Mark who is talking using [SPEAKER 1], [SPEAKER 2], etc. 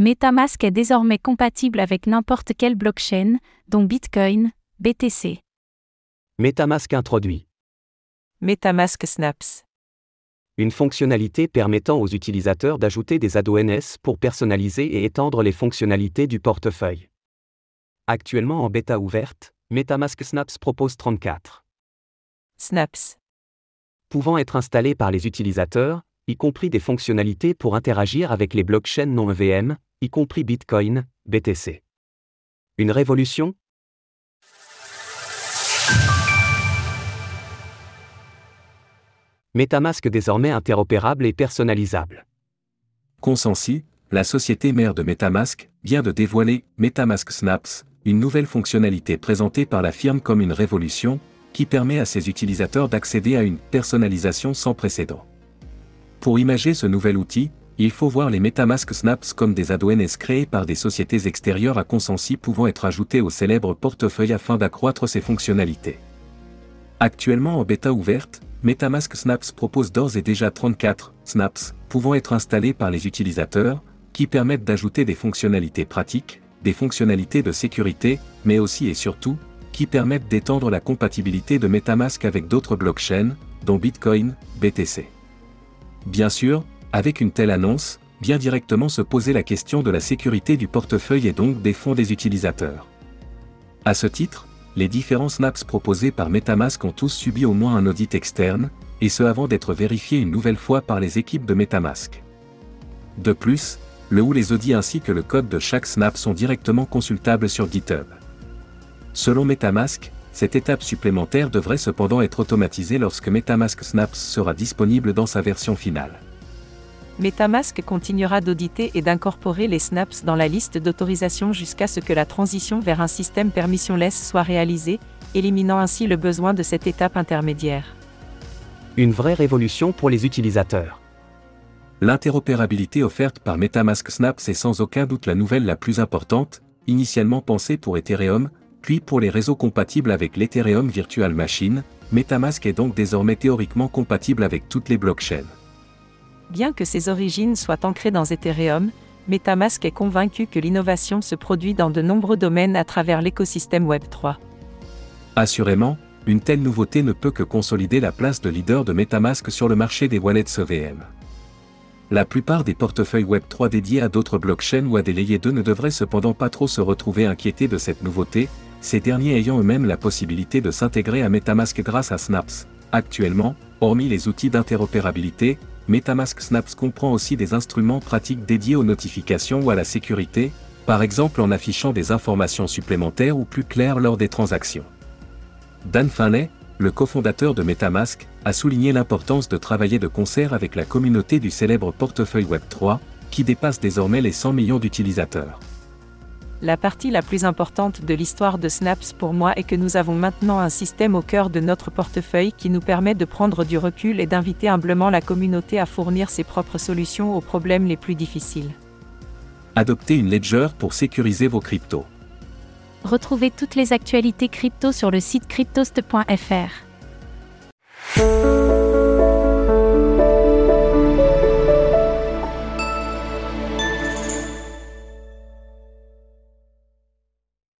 [SPEAKER 1] MetaMask est désormais compatible avec n'importe quelle blockchain, dont Bitcoin, BTC.
[SPEAKER 2] MetaMask introduit
[SPEAKER 3] MetaMask Snaps.
[SPEAKER 2] une fonctionnalité permettant aux utilisateurs d'ajouter des ADONS pour personnaliser et étendre les fonctionnalités du portefeuille. Actuellement en bêta ouverte, MetaMask Snaps propose 34
[SPEAKER 3] Snaps.
[SPEAKER 2] pouvant être installés par les utilisateurs, y compris des fonctionnalités pour interagir avec les blockchains non EVM, y compris Bitcoin, BTC. Une révolution? MetaMask désormais interopérable et personnalisable.
[SPEAKER 4] Consensi, la société mère de MetaMask, vient de dévoiler MetaMask Snaps, une nouvelle fonctionnalité présentée par la firme comme une révolution, qui permet à ses utilisateurs d'accéder à une personnalisation sans précédent. Pour imager ce nouvel outil, il faut voir les MetaMask Snaps comme des ADONS créés par des sociétés extérieures à Consensi pouvant être ajoutés au célèbre portefeuille afin d'accroître ses fonctionnalités. Actuellement en bêta ouverte, MetaMask Snaps propose d'ores et déjà 34 snaps pouvant être installés par les utilisateurs, qui permettent d'ajouter des fonctionnalités pratiques, des fonctionnalités de sécurité, mais aussi et surtout, qui permettent d'étendre la compatibilité de MetaMask avec d'autres blockchains, dont Bitcoin, BTC. Bien sûr, avec une telle annonce, vient directement se poser la question de la sécurité du portefeuille et donc des fonds des utilisateurs. À ce titre, les différents snaps proposés par MetaMask ont tous subi au moins un audit externe, et ce avant d'être vérifiés une nouvelle fois par les équipes de MetaMask. De plus, le ou les audits ainsi que le code de chaque snap sont directement consultables sur GitHub. Selon MetaMask, cette étape supplémentaire devrait cependant être automatisée lorsque MetaMask Snaps sera disponible dans sa version finale.
[SPEAKER 3] MetaMask continuera d'auditer et d'incorporer les snaps dans la liste d'autorisation jusqu'à ce que la transition vers un système permissionless soit réalisée, éliminant ainsi le besoin de cette étape intermédiaire.
[SPEAKER 2] Une vraie révolution pour les utilisateurs.
[SPEAKER 4] L'interopérabilité offerte par MetaMask Snaps est sans aucun doute la nouvelle la plus importante, initialement pensée pour Ethereum, puis pour les réseaux compatibles avec l'Ethereum Virtual Machine, MetaMask est donc désormais théoriquement compatible avec toutes les blockchains.
[SPEAKER 3] Bien que ses origines soient ancrées dans Ethereum, MetaMask est convaincu que l'innovation se produit dans de nombreux domaines à travers l'écosystème Web3.
[SPEAKER 4] Assurément, une telle nouveauté ne peut que consolider la place de leader de MetaMask sur le marché des wallets EVM. La plupart des portefeuilles Web3 dédiés à d'autres blockchains ou à des layers 2 ne devraient cependant pas trop se retrouver inquiétés de cette nouveauté, ces derniers ayant eux-mêmes la possibilité de s'intégrer à MetaMask grâce à Snaps. Actuellement, hormis les outils d'interopérabilité, MetaMask Snaps comprend aussi des instruments pratiques dédiés aux notifications ou à la sécurité, par exemple en affichant des informations supplémentaires ou plus claires lors des transactions. Dan Finlay, le cofondateur de MetaMask, a souligné l'importance de travailler de concert avec la communauté du célèbre portefeuille Web3, qui dépasse désormais les 100 millions d'utilisateurs.
[SPEAKER 3] La partie la plus importante de l'histoire de Snaps pour moi est que nous avons maintenant un système au cœur de notre portefeuille qui nous permet de prendre du recul et d'inviter humblement la communauté à fournir ses propres solutions aux problèmes les plus difficiles.
[SPEAKER 4] Adoptez une ledger pour sécuriser vos cryptos.
[SPEAKER 1] Retrouvez toutes les actualités crypto sur le site cryptost.fr.